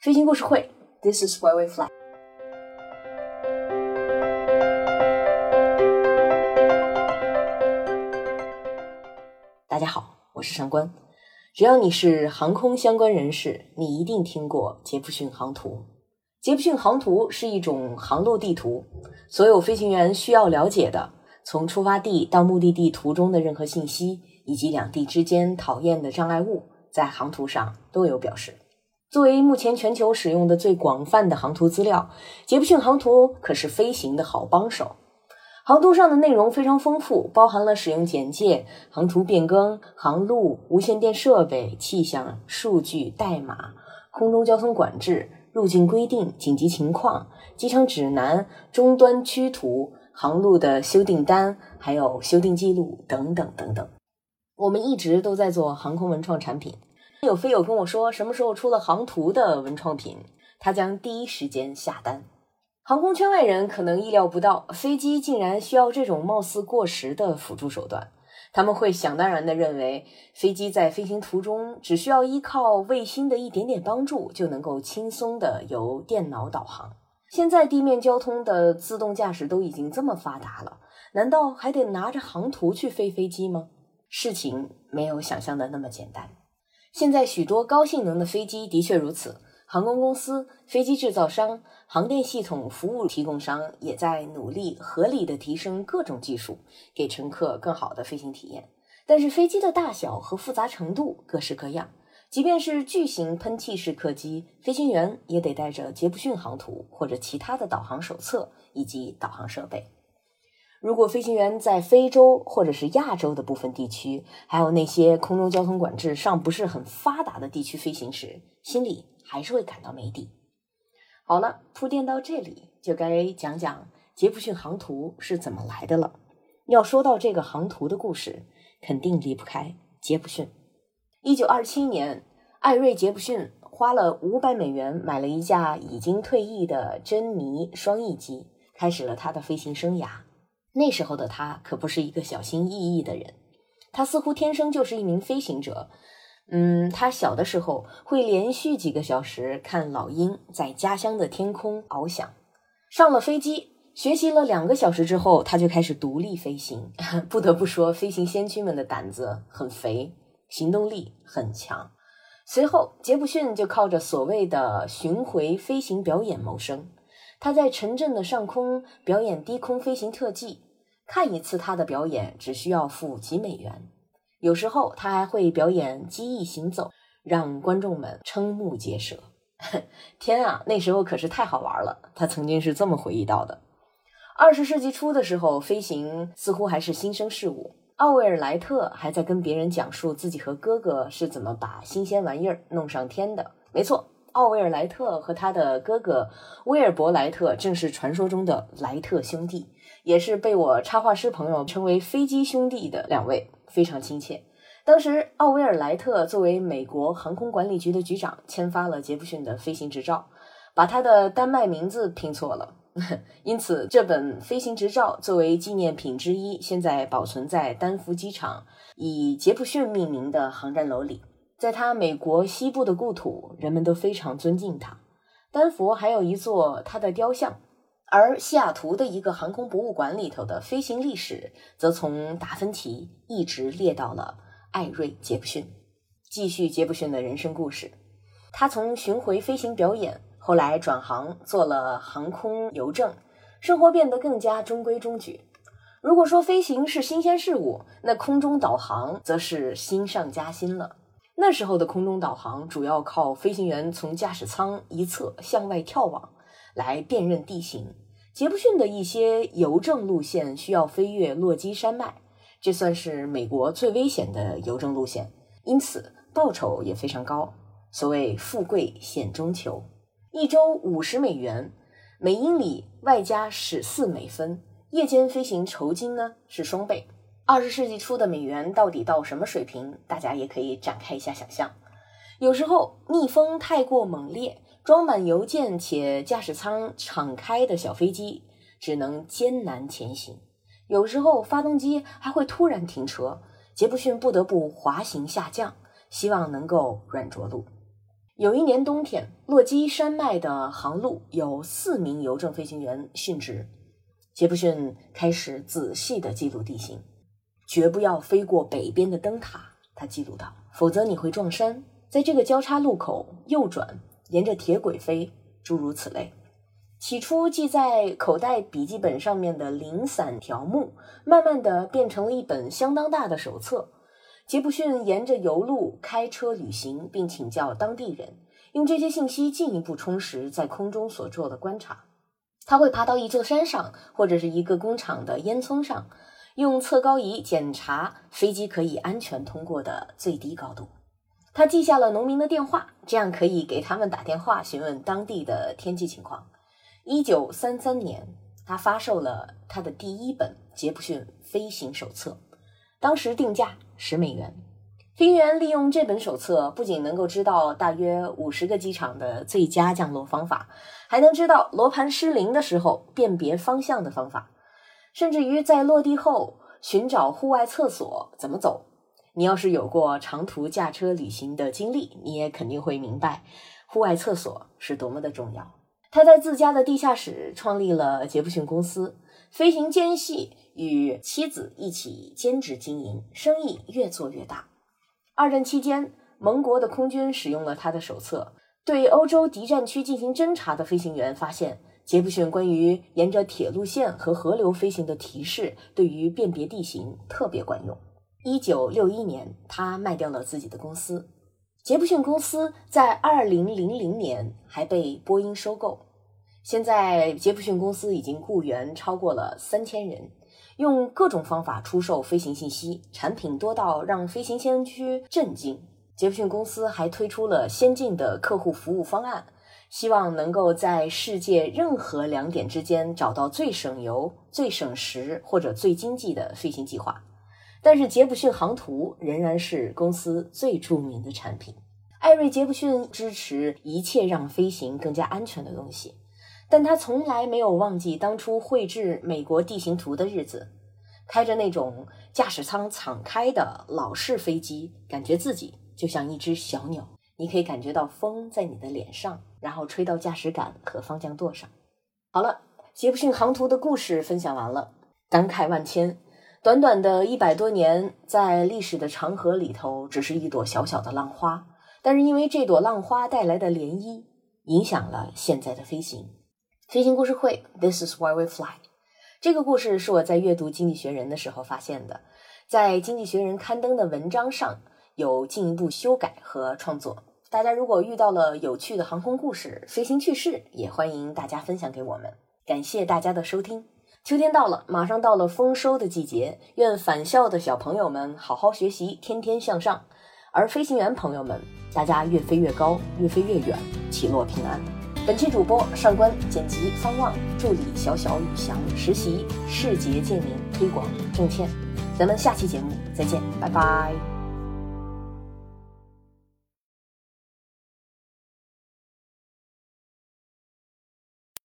飞行故事会，This is where we fly。大家好，我是上官。只要你是航空相关人士，你一定听过杰普逊航图。杰普逊航图是一种航路地图，所有飞行员需要了解的，从出发地到目的地途中的任何信息，以及两地之间讨厌的障碍物，在航图上都有表示。作为目前全球使用的最广泛的航图资料，杰普逊航图可是飞行的好帮手。航图上的内容非常丰富，包含了使用简介、航图变更、航路、无线电设备、气象数据、代码、空中交通管制、路径规定、紧急情况、机场指南、终端区图、航路的修订单，还有修订记录等等等等。我们一直都在做航空文创产品。有飞友跟我说，什么时候出了航图的文创品，他将第一时间下单。航空圈外人可能意料不到，飞机竟然需要这种貌似过时的辅助手段。他们会想当然的认为，飞机在飞行途中只需要依靠卫星的一点点帮助，就能够轻松的由电脑导航。现在地面交通的自动驾驶都已经这么发达了，难道还得拿着航图去飞飞机吗？事情没有想象的那么简单。现在许多高性能的飞机的确如此，航空公司、飞机制造商、航电系统服务提供商也在努力合理的提升各种技术，给乘客更好的飞行体验。但是飞机的大小和复杂程度各式各样，即便是巨型喷气式客机，飞行员也得带着杰普逊航图或者其他的导航手册以及导航设备。如果飞行员在非洲或者是亚洲的部分地区，还有那些空中交通管制尚不是很发达的地区飞行时，心里还是会感到没底。好了，铺垫到这里，就该讲讲杰普逊航图是怎么来的了。要说到这个航图的故事，肯定离不开杰普逊。一九二七年，艾瑞·杰普逊花了五百美元买了一架已经退役的珍妮双翼机，开始了他的飞行生涯。那时候的他可不是一个小心翼翼的人，他似乎天生就是一名飞行者。嗯，他小的时候会连续几个小时看老鹰在家乡的天空翱翔。上了飞机，学习了两个小时之后，他就开始独立飞行。不得不说，飞行先驱们的胆子很肥，行动力很强。随后，杰普逊就靠着所谓的巡回飞行表演谋生。他在城镇的上空表演低空飞行特技。看一次他的表演只需要付几美元，有时候他还会表演机翼行走，让观众们瞠目结舌。天啊，那时候可是太好玩了！他曾经是这么回忆到的。二十世纪初的时候，飞行似乎还是新生事物。奥威尔莱特还在跟别人讲述自己和哥哥是怎么把新鲜玩意儿弄上天的。没错，奥威尔莱特和他的哥哥威尔伯莱特正是传说中的莱特兄弟。也是被我插画师朋友称为“飞机兄弟”的两位，非常亲切。当时，奥威尔莱特作为美国航空管理局的局长，签发了杰弗逊的飞行执照，把他的丹麦名字拼错了，因此这本飞行执照作为纪念品之一，现在保存在丹佛机场以杰弗逊命名的航站楼里。在他美国西部的故土，人们都非常尊敬他。丹佛还有一座他的雕像。而西雅图的一个航空博物馆里头的飞行历史，则从达芬奇一直列到了艾瑞·杰布逊。继续杰布逊的人生故事，他从巡回飞行表演，后来转行做了航空邮政，生活变得更加中规中矩。如果说飞行是新鲜事物，那空中导航则是新上加新了。那时候的空中导航主要靠飞行员从驾驶舱一侧向外眺望。来辨认地形。杰布逊的一些邮政路线需要飞越落基山脉，这算是美国最危险的邮政路线，因此报酬也非常高。所谓“富贵险中求”，一周五十美元，每英里外加十四美分。夜间飞行酬金呢是双倍。二十世纪初的美元到底到什么水平？大家也可以展开一下想象。有时候逆风太过猛烈。装满邮件且驾驶舱敞开的小飞机只能艰难前行，有时候发动机还会突然停车，杰布逊不得不滑行下降，希望能够软着陆。有一年冬天，落基山脉的航路有四名邮政飞行员殉职。杰布逊开始仔细地记录地形，绝不要飞过北边的灯塔，他记录道，否则你会撞山。在这个交叉路口右转，沿着铁轨飞，诸如此类。起初记在口袋笔记本上面的零散条目，慢慢的变成了一本相当大的手册。杰布逊沿着油路开车旅行，并请教当地人，用这些信息进一步充实在空中所做的观察。他会爬到一座山上，或者是一个工厂的烟囱上，用测高仪检查飞机可以安全通过的最低高度。他记下了农民的电话，这样可以给他们打电话询问当地的天气情况。一九三三年，他发售了他的第一本《杰普逊飞行手册》。当时定价十美元，飞行员利用这本手册，不仅能够知道大约五十个机场的最佳降落方法，还能知道罗盘失灵的时候辨别方向的方法，甚至于在落地后寻找户外厕所怎么走。你要是有过长途驾车旅行的经历，你也肯定会明白，户外厕所是多么的重要。他在自家的地下室创立了杰弗逊公司。飞行间隙，与妻子一起兼职经营，生意越做越大。二战期间，盟国的空军使用了他的手册，对欧洲敌占区进行侦察的飞行员发现，杰弗逊关于沿着铁路线和河流飞行的提示，对于辨别地形特别管用。一九六一年，他卖掉了自己的公司。杰弗逊公司在二零零零年还被波音收购。现在，杰弗逊公司已经雇员超过了三千人，用各种方法出售飞行信息，产品多到让飞行先驱震惊。杰弗逊公司还推出了先进的客户服务方案，希望能够在世界任何两点之间找到最省油、最省时或者最经济的飞行计划。但是，杰弗逊航图仍然是公司最著名的产品。艾瑞·杰弗逊支持一切让飞行更加安全的东西。但他从来没有忘记当初绘制美国地形图的日子，开着那种驾驶舱敞开的老式飞机，感觉自己就像一只小鸟。你可以感觉到风在你的脸上，然后吹到驾驶杆和方向舵上。好了，杰弗逊航图的故事分享完了，感慨万千。短短的一百多年，在历史的长河里头，只是一朵小小的浪花，但是因为这朵浪花带来的涟漪，影响了现在的飞行。飞行故事会，This is why we fly。这个故事是我在阅读《经济学人》的时候发现的，在《经济学人》刊登的文章上有进一步修改和创作。大家如果遇到了有趣的航空故事、飞行趣事，也欢迎大家分享给我们。感谢大家的收听。秋天到了，马上到了丰收的季节，愿返校的小朋友们好好学习，天天向上；而飞行员朋友们，大家越飞越高，越飞越远，起落平安。本期主播上官，剪辑方望，助理小小宇翔，实习世杰建明，推广郑倩。咱们下期节目再见，拜拜。